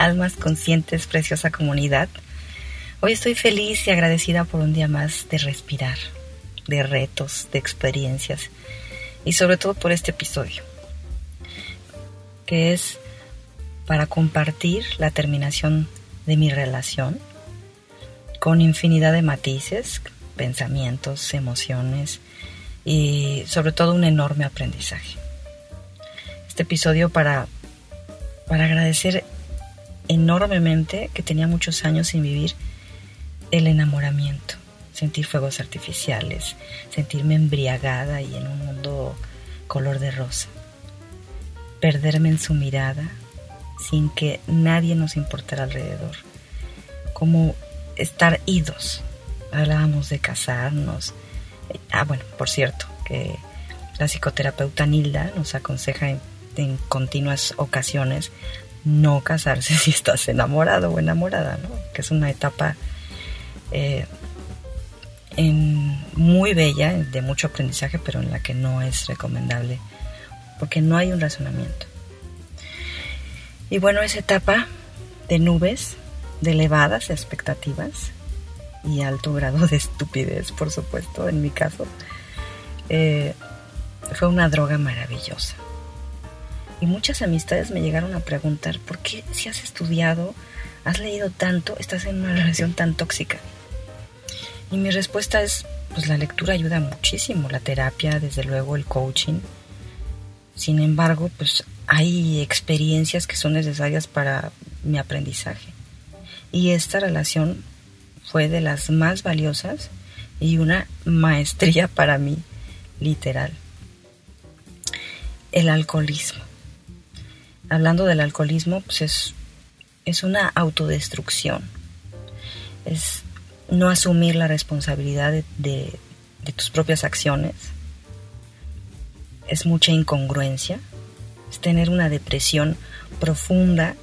almas conscientes, preciosa comunidad. Hoy estoy feliz y agradecida por un día más de respirar, de retos, de experiencias y sobre todo por este episodio, que es para compartir la terminación de mi relación con infinidad de matices, pensamientos, emociones y sobre todo un enorme aprendizaje. Este episodio para, para agradecer enormemente que tenía muchos años sin vivir el enamoramiento, sentir fuegos artificiales, sentirme embriagada y en un mundo color de rosa, perderme en su mirada sin que nadie nos importara alrededor, como estar idos. Hablábamos de casarnos. Ah, bueno, por cierto, que la psicoterapeuta Nilda nos aconseja en, continuas ocasiones no casarse si estás enamorado o enamorada, ¿no? Que es una etapa eh, muy bella, de mucho aprendizaje, pero en la que no es recomendable porque no hay un razonamiento. Y bueno, esa etapa de nubes, de elevadas expectativas, y alto grado de estupidez, por supuesto, en mi caso, eh, fue una droga maravillosa. Y muchas amistades me llegaron a preguntar, ¿por qué si has estudiado, has leído tanto, estás en una relación tan tóxica? Y mi respuesta es, pues la lectura ayuda muchísimo, la terapia, desde luego el coaching. Sin embargo, pues hay experiencias que son necesarias para mi aprendizaje. Y esta relación fue de las más valiosas y una maestría para mí, literal. El alcoholismo. Hablando del alcoholismo, pues es, es una autodestrucción. Es no asumir la responsabilidad de, de tus propias acciones. Es mucha incongruencia. Es tener una depresión profunda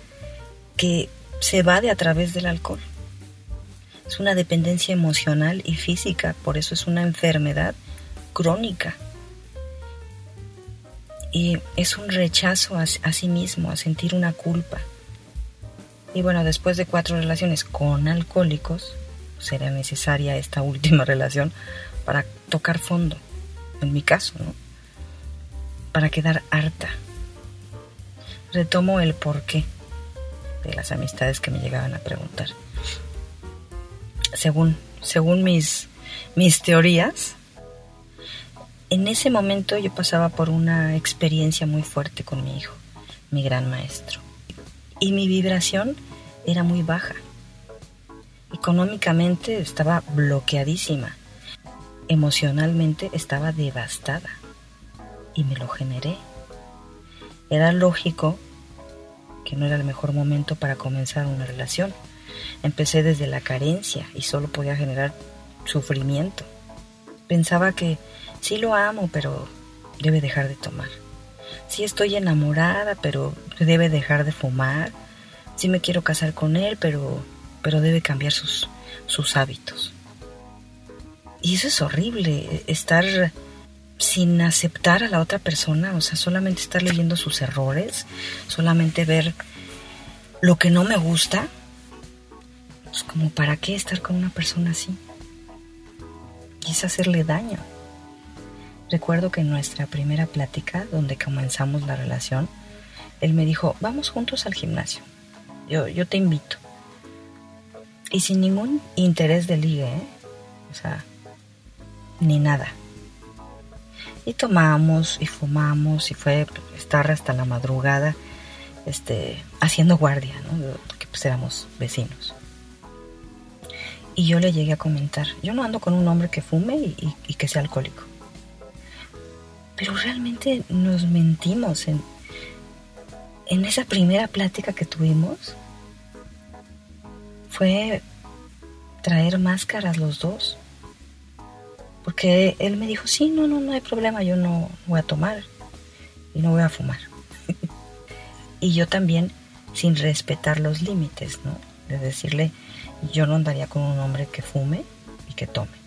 que se va de a través del alcohol. Es una dependencia emocional y física, por eso es una enfermedad crónica. Es un rechazo a, sí mismo, a sentir una culpa. Y bueno, después de cuatro relaciones con alcohólicos, será necesaria esta última relación para tocar fondo, en mi caso, ¿no? Para quedar harta. Retomo el porqué de las amistades que me llegaban a preguntar según, según mis, mis teorías, en ese momento yo pasaba por una experiencia muy fuerte con mi hijo, mi gran maestro. Y mi vibración era muy baja. Económicamente estaba bloqueadísima. Emocionalmente estaba devastada. Y me lo generé. Era lógico que no era el mejor momento para comenzar una relación. Empecé desde la carencia y solo podía generar sufrimiento. Pensaba que sí lo amo, pero debe dejar de tomar. Sí estoy enamorada, pero debe dejar de fumar. Sí me quiero casar con él, pero, pero debe cambiar sus, sus hábitos. Y eso es horrible, estar sin aceptar a la otra persona, o sea, solamente estar leyendo sus errores, solamente ver lo que no me gusta pues, como para qué estar con una persona así. Es hacerle daño. Recuerdo que en nuestra primera plática, donde comenzamos la relación, él me dijo, vamos juntos al gimnasio. Yo, yo te invito. Y sin ningún interés de ligue, ¿eh? O sea, ni nada. Y tomamos y fumamos y fue estar hasta la madrugada este, haciendo guardia, ¿no? Porque pues éramos vecinos. Y yo le llegué a comentar, yo no ando con un hombre que fume y, que sea alcohólico. Pero realmente nos mentimos en, en esa primera plática que tuvimos. Fue traer máscaras los dos. Porque él me dijo, sí, no, no, no hay problema, yo no voy a tomar y no voy a fumar. y yo también sin respetar los límites, ¿no? De decirle, yo no andaría con un hombre que fume y que tome.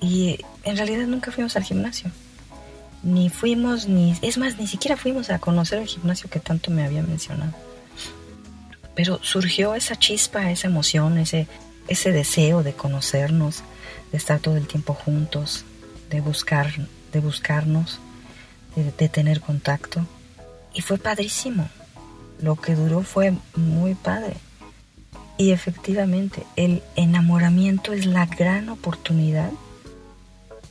Y en realidad nunca fuimos al gimnasio. Ni fuimos, ni... Es más, ni siquiera fuimos a conocer el gimnasio que tanto me había mencionado. Pero surgió esa chispa, esa emoción, ese, ese deseo de conocernos, de estar todo el tiempo juntos, de buscar, de buscarnos, de, de tener contacto. Y fue padrísimo. Lo que duró fue muy padre. Y efectivamente, el enamoramiento es la gran oportunidad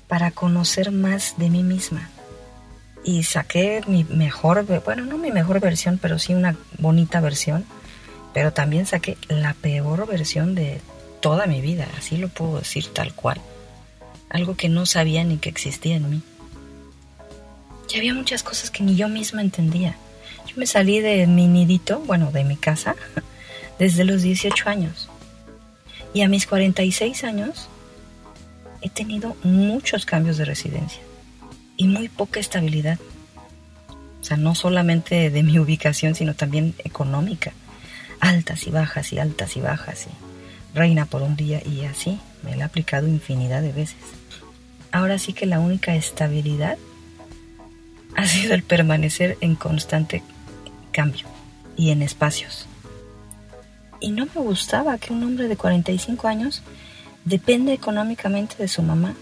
para conocer más de mí misma. Y saqué mi mejor, bueno, no mi mejor versión, pero sí una bonita versión. Pero también saqué la peor versión de toda mi vida, así lo puedo decir tal cual. Algo que no sabía ni que existía en mí. Y había muchas cosas que ni yo misma entendía. Yo me salí de mi nidito, bueno, de mi casa, desde los 18 años. Y a mis 46 años he tenido muchos cambios de residencia y muy poca estabilidad. O sea, no solamente de mi ubicación, sino también económica. Altas y bajas y altas y bajas y reina por un día y así. Me la he aplicado infinidad de veces. Ahora sí que la única estabilidad ha sido el permanecer en constante cambio y en espacios. Y no me gustaba que un hombre de 45 años depende económicamente de su mamá,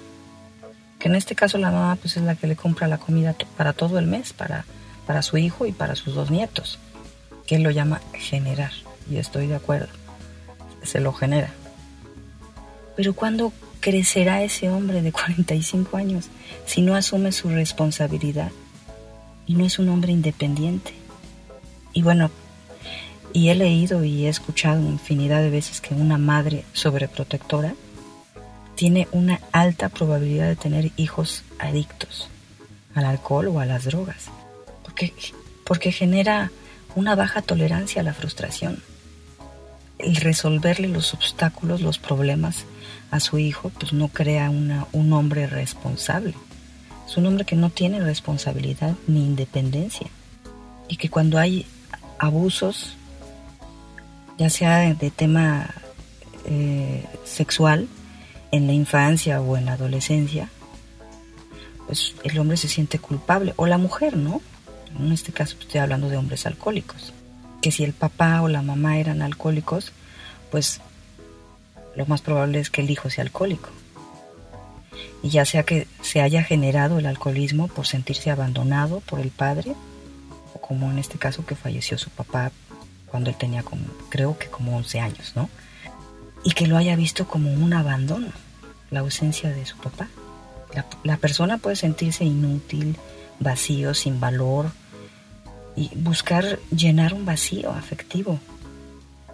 que en este caso la mamá pues es la que le compra la comida para todo el mes, para, para su hijo y para sus dos nietos, que él lo llama generar, y estoy de acuerdo, se lo genera. Pero ¿cuándo crecerá ese hombre de 45 años si no asume su responsabilidad y no es un hombre independiente? Y bueno, y he leído y he escuchado infinidad de veces que una madre sobreprotectora tiene una alta probabilidad de tener hijos adictos al alcohol o a las drogas, porque, porque genera una baja tolerancia a la frustración. El resolverle los obstáculos, los problemas a su hijo, pues no crea un hombre responsable. Es un hombre que no tiene responsabilidad ni independencia. Y que cuando hay abusos, ya sea de tema eh, sexual, en la infancia o en la adolescencia, pues el hombre se siente culpable, o la mujer, ¿no? En este caso pues, estoy hablando de hombres alcohólicos, que si el papá o la mamá eran alcohólicos, pues lo más probable es que el hijo sea alcohólico. Y ya sea que se haya generado el alcoholismo por sentirse abandonado por el padre, o como en este caso que falleció su papá cuando él tenía como, creo que como 11 años, ¿no? Y que lo haya visto como un abandono, la ausencia de su papá. La, persona puede sentirse inútil, vacío, sin valor, y buscar llenar un vacío afectivo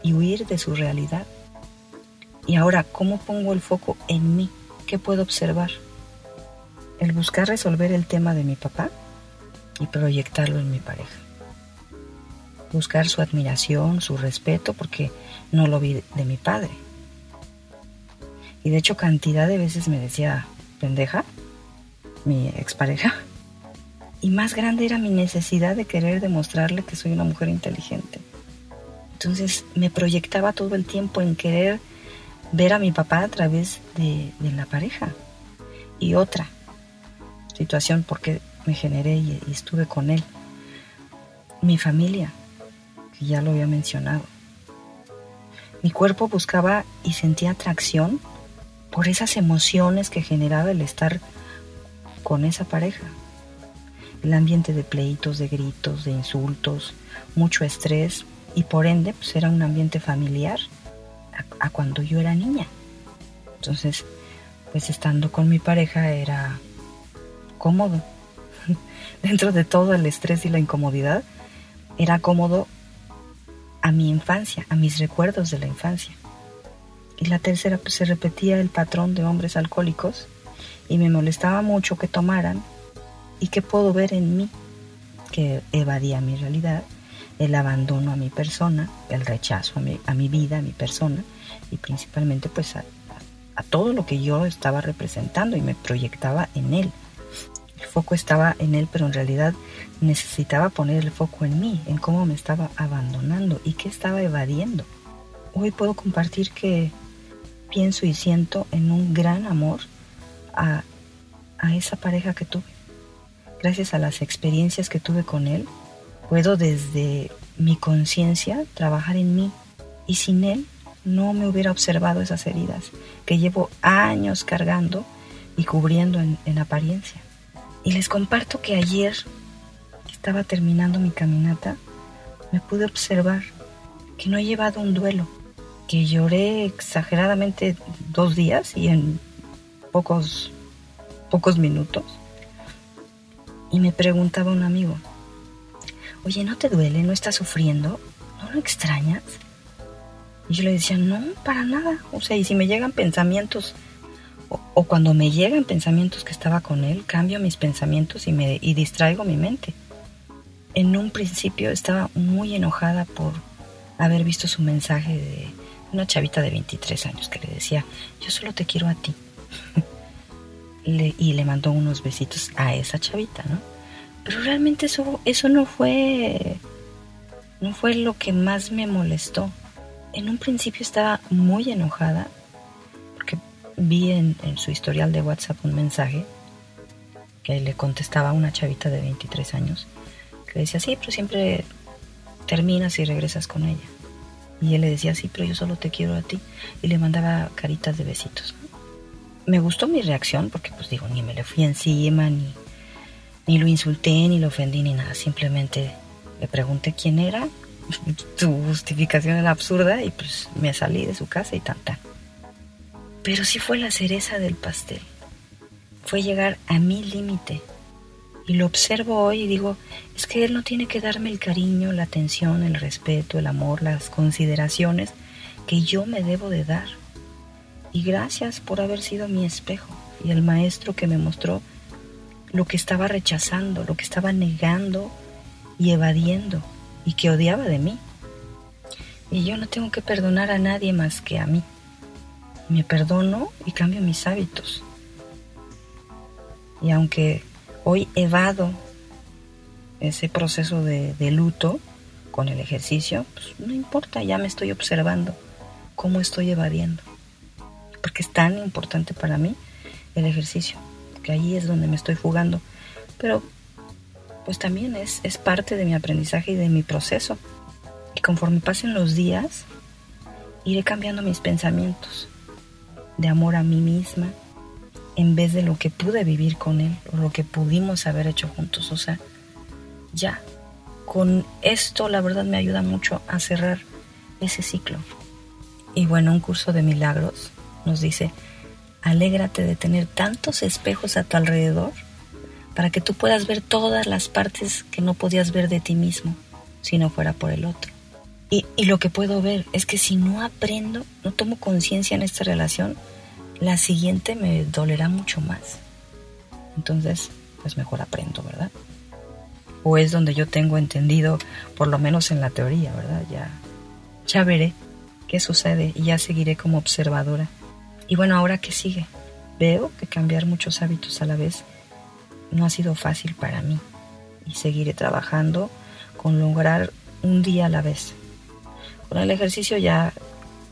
y huir de su realidad. Y ahora, ¿cómo pongo el foco en mí? ¿Qué puedo observar? El buscar resolver el tema de mi papá y proyectarlo en mi pareja. Buscar su admiración, su respeto, porque no lo vi de mi padre y de hecho cantidad de veces me decía, pendeja, mi expareja. Y más grande era mi necesidad de querer demostrarle que soy una mujer inteligente. Entonces me proyectaba todo el tiempo en querer ver a mi papá a través de, la pareja. Y otra situación, porque me generé y estuve con él. Mi familia, que ya lo había mencionado. Mi cuerpo buscaba y sentía atracción por esas emociones que generaba el estar con esa pareja. El ambiente de pleitos, de gritos, de insultos, mucho estrés y por ende pues era un ambiente familiar a, cuando yo era niña. Entonces, pues estando con mi pareja era cómodo. Dentro de todo el estrés y la incomodidad, era cómodo a mi infancia, a mis recuerdos de la infancia. Y la tercera, pues se repetía el patrón de hombres alcohólicos y me molestaba mucho que tomaran y que puedo ver en mí que evadía mi realidad, el abandono a mi persona, el rechazo a mi, a mi vida, a mi persona y principalmente pues a, a todo lo que yo estaba representando y me proyectaba en él. El foco estaba en él, pero en realidad necesitaba poner el foco en mí, en cómo me estaba abandonando y qué estaba evadiendo. Hoy puedo compartir que pienso y siento en un gran amor a, esa pareja que tuve. Gracias a las experiencias que tuve con él, Puedo desde mi conciencia trabajar en mí y sin él no me hubiera observado esas heridas que llevo años cargando y cubriendo en, en apariencia. Y les comparto que ayer estaba terminando mi caminata, me pude observar que no he llevado un duelo, que lloré exageradamente dos días y en pocos, pocos minutos. Y me preguntaba un amigo, oye, ¿no te duele? ¿No estás sufriendo? ¿No lo extrañas? Y yo le decía, no, para nada. O sea, y si me llegan pensamientos, o, cuando me llegan pensamientos que estaba con él, cambio mis pensamientos y, me, y distraigo mi mente. En un principio estaba muy enojada por haber visto su mensaje de una chavita de 23 años que le decía, yo solo te quiero a ti. y le mandó unos besitos a esa chavita, ¿no? Pero realmente eso, eso no fue, no fue lo que más me molestó. En un principio estaba muy enojada porque vi en, en su historial de WhatsApp un mensaje que le contestaba a una chavita de 23 años que decía, sí, pero siempre terminas y regresas con ella. Y él le decía, sí, pero yo solo te quiero a ti. Y le mandaba caritas de besitos. Me gustó mi reacción porque, pues digo, ni me le fui encima, ni, ni lo insulté, ni lo ofendí, ni nada. Simplemente le pregunté quién era. Su justificación era absurda y pues me salí de su casa y tan Pero sí fue la cereza del pastel. Fue llegar a mi límite y lo observo hoy y digo, es que él no tiene que darme el cariño, la atención, el respeto, el amor, las consideraciones que yo me debo de dar. Y gracias por haber sido mi espejo y el maestro que me mostró lo que estaba rechazando, lo que estaba negando y evadiendo y que odiaba de mí. Y yo no tengo que perdonar a nadie más que a mí. Me perdono y cambio mis hábitos. Y aunque Hoy evado ese proceso de, luto con el ejercicio, pues no importa, ya me estoy observando cómo estoy evadiendo. Porque es tan importante para mí el ejercicio, que ahí es donde me estoy jugando. Pero pues también es, es parte de mi aprendizaje y de mi proceso. Y conforme pasen los días, iré cambiando mis pensamientos de amor a mí misma, en vez de lo que pude vivir con él o lo que pudimos haber hecho juntos. O sea, ya, con esto la verdad me ayuda mucho a cerrar ese ciclo. Y bueno, un curso de milagros nos dice, alégrate de tener tantos espejos a tu alrededor para que tú puedas ver todas las partes que no podías ver de ti mismo si no fuera por el otro. Y, y lo que puedo ver es que si no aprendo, no tomo conciencia en esta relación, la siguiente me dolerá mucho más. Entonces, pues mejor aprendo, ¿verdad? O es donde yo tengo entendido, por lo menos en la teoría, ¿verdad? Ya, ya veré qué sucede y ya seguiré como observadora. Y bueno, ahora qué sigue. Veo que cambiar muchos hábitos a la vez no ha sido fácil para mí y seguiré trabajando con lograr un día a la vez. Con el ejercicio ya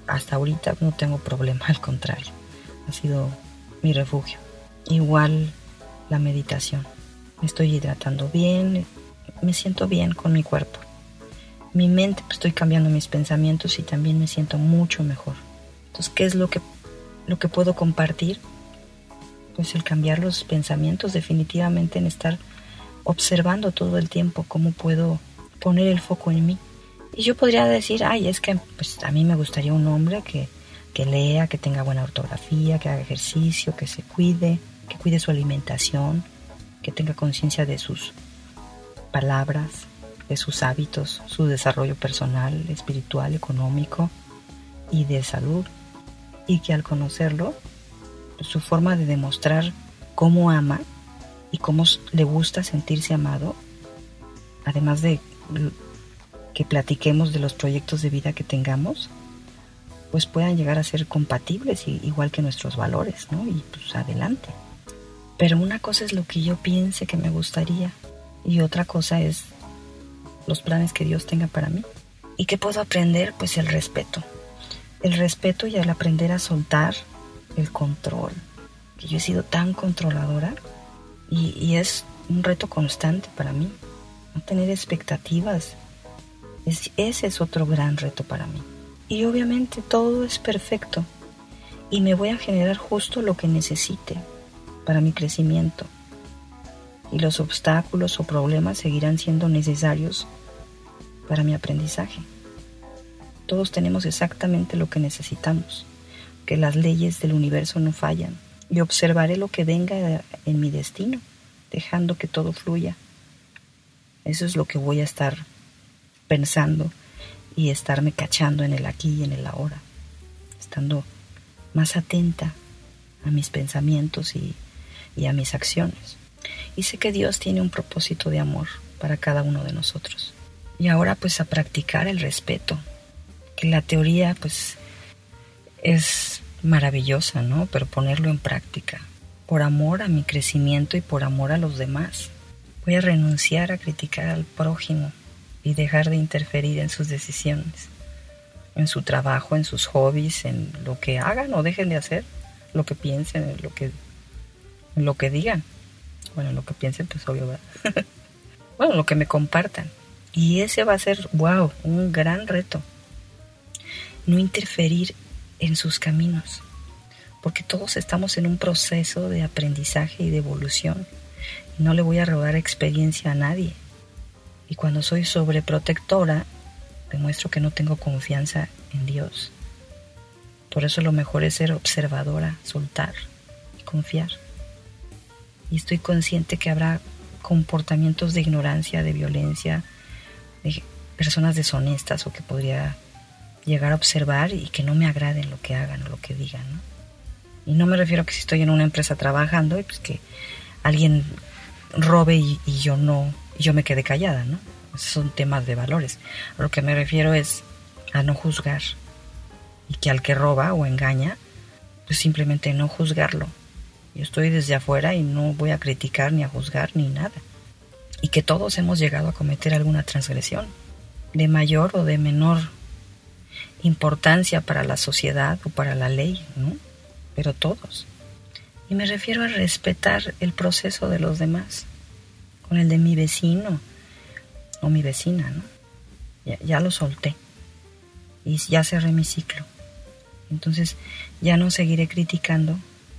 hasta ahorita no tengo problema, al contrario ha sido mi refugio. Igual la meditación. Me estoy hidratando bien, me siento bien con mi cuerpo. Mi mente, pues, estoy cambiando mis pensamientos y también me siento mucho mejor. Entonces, ¿qué es lo que, lo que puedo compartir? Pues el cambiar los pensamientos definitivamente en estar observando todo el tiempo cómo puedo poner el foco en mí. Y yo podría decir, ay, es que pues, a mí me gustaría un hombre que que lea, que tenga buena ortografía, que haga ejercicio, que se cuide, que cuide su alimentación, que tenga conciencia de sus palabras, de sus hábitos, su desarrollo personal, espiritual, económico y de salud. Y que al conocerlo, su forma de demostrar cómo ama y cómo le gusta sentirse amado, además de que platiquemos de los proyectos de vida que tengamos, pues puedan llegar a ser compatibles igual que nuestros valores, ¿no? Y pues adelante. Pero una cosa es lo que yo piense que me gustaría y otra cosa es los planes que Dios tenga para mí. ¿Y qué puedo aprender? Pues el respeto. El respeto y el aprender a soltar el control. Que yo he sido tan controladora y, y es un reto constante para mí. no tener expectativas. ese es otro gran reto para mí. Y obviamente todo es perfecto y me voy a generar justo lo que necesite para mi crecimiento. Y los obstáculos o problemas seguirán siendo necesarios para mi aprendizaje. Todos tenemos exactamente lo que necesitamos, que las leyes del universo no fallan, y observaré lo que venga en mi destino, dejando que todo fluya. Eso es lo que voy a estar pensando y estarme cachando en el aquí y en el ahora, estando más atenta a mis pensamientos y, y a mis acciones. Y sé que Dios tiene un propósito de amor para cada uno de nosotros. Y ahora pues a practicar el respeto, que la teoría pues es maravillosa, ¿no? Pero ponerlo en práctica, por amor a mi crecimiento y por amor a los demás. Voy a renunciar a criticar al prójimo y dejar de interferir en sus decisiones, en su trabajo, en sus hobbies, en lo que hagan o dejen de hacer, lo que piensen, en lo que, lo que digan. Bueno, lo que piensen, pues obvio, ¿verdad? bueno, lo que me compartan. Y ese va a ser, wow, un gran reto. No interferir en sus caminos, porque todos estamos en un proceso de aprendizaje y de evolución. No le voy a robar experiencia a nadie. Y cuando soy sobreprotectora, demuestro que no tengo confianza en Dios. Por eso lo mejor es ser observadora, soltar y confiar. Y estoy consciente que habrá comportamientos de ignorancia, de violencia, de personas deshonestas o que podría llegar a observar y que no me agraden lo que hagan o lo que digan. Y no me refiero a que si estoy en una empresa trabajando y pues que alguien robe y, yo no, yo me quede callada, ¿no? Son temas de valores. Lo que me refiero es a no juzgar y que al que roba o engaña, pues simplemente no juzgarlo. Yo estoy desde afuera y no voy a criticar ni a juzgar ni nada y que todos hemos llegado a cometer alguna transgresión, de mayor o de menor importancia para la sociedad o para la ley, ¿no? Pero todos. Y me refiero a respetar el proceso de los demás, con el de mi vecino o mi vecina, ¿no? Ya, ya lo solté y ya cerré mi ciclo. Entonces ya no seguiré criticando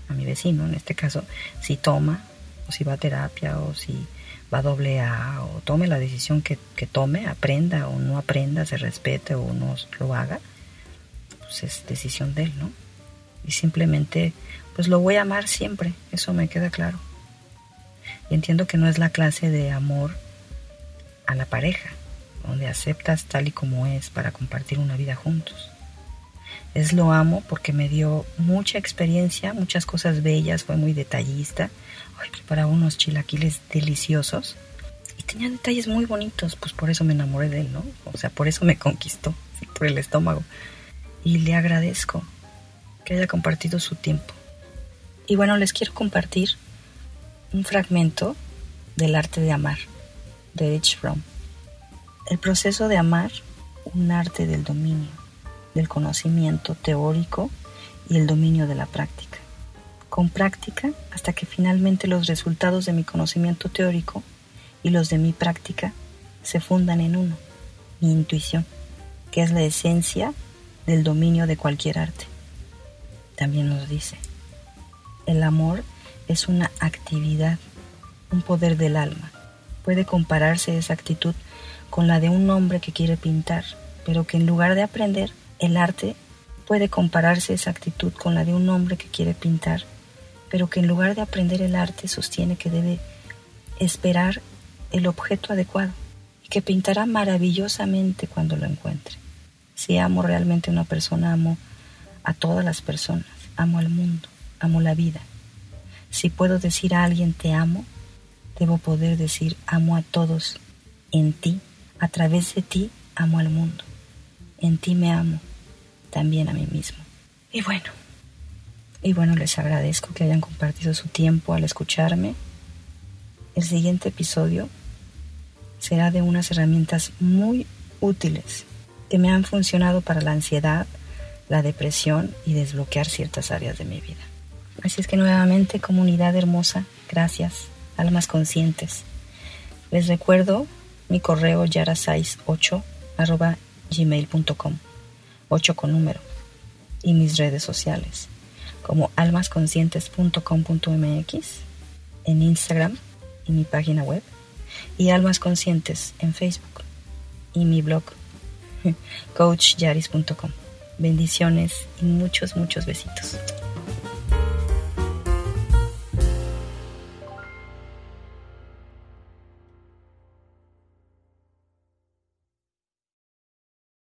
a mi vecino, en este caso, si toma o si va a terapia o si va a doble A o tome la decisión que, tome, aprenda o no aprenda, se respete o no lo haga, pues es decisión de él, ¿no? Y simplemente, pues lo voy a amar siempre, eso me queda claro. Y entiendo que no es la clase de amor a la pareja, donde aceptas tal y como es para compartir una vida juntos. Es lo amo porque me dio mucha experiencia, muchas cosas bellas, fue muy detallista, preparaba unos chilaquiles deliciosos y tenía detalles muy bonitos, pues por eso me enamoré de él, ¿no? O sea, por eso me conquistó, por el estómago. Y le agradezco que haya compartido su tiempo. Y bueno, les quiero compartir un fragmento del arte de amar, de H. Fromm. El proceso de amar, un arte del dominio, del conocimiento teórico y el dominio de la práctica con práctica hasta que finalmente los resultados de mi conocimiento teórico y los de mi práctica se fundan en uno, mi intuición, que es la esencia del dominio de cualquier arte. También nos dice, el amor es una actividad, un poder del alma. Puede compararse esa actitud con la de un hombre que quiere pintar, pero que en lugar de aprender el arte, puede compararse esa actitud con la de un hombre que quiere pintar, pero que en lugar de aprender el arte sostiene que debe esperar el objeto adecuado y que pintará maravillosamente cuando lo encuentre. Si amo realmente a una persona, amo a todas las personas, amo al mundo, amo la vida. Si puedo decir a alguien te amo, debo poder decir amo a todos en ti, a través de ti amo al mundo. En ti me amo, también a mí mismo. Y bueno, y bueno, les agradezco que hayan compartido su tiempo al escucharme. El siguiente episodio será de unas herramientas muy útiles que me han funcionado para la ansiedad, la depresión y desbloquear ciertas áreas de mi vida. Así es que nuevamente, comunidad hermosa, gracias, almas conscientes. Les recuerdo mi correo yarasais8 arroba gmail.com 8 con número y mis redes sociales como almasconscientes.com.mx en Instagram y mi página web y Almas Conscientes en Facebook y mi blog coachyaris.com. Bendiciones y muchos, muchos besitos.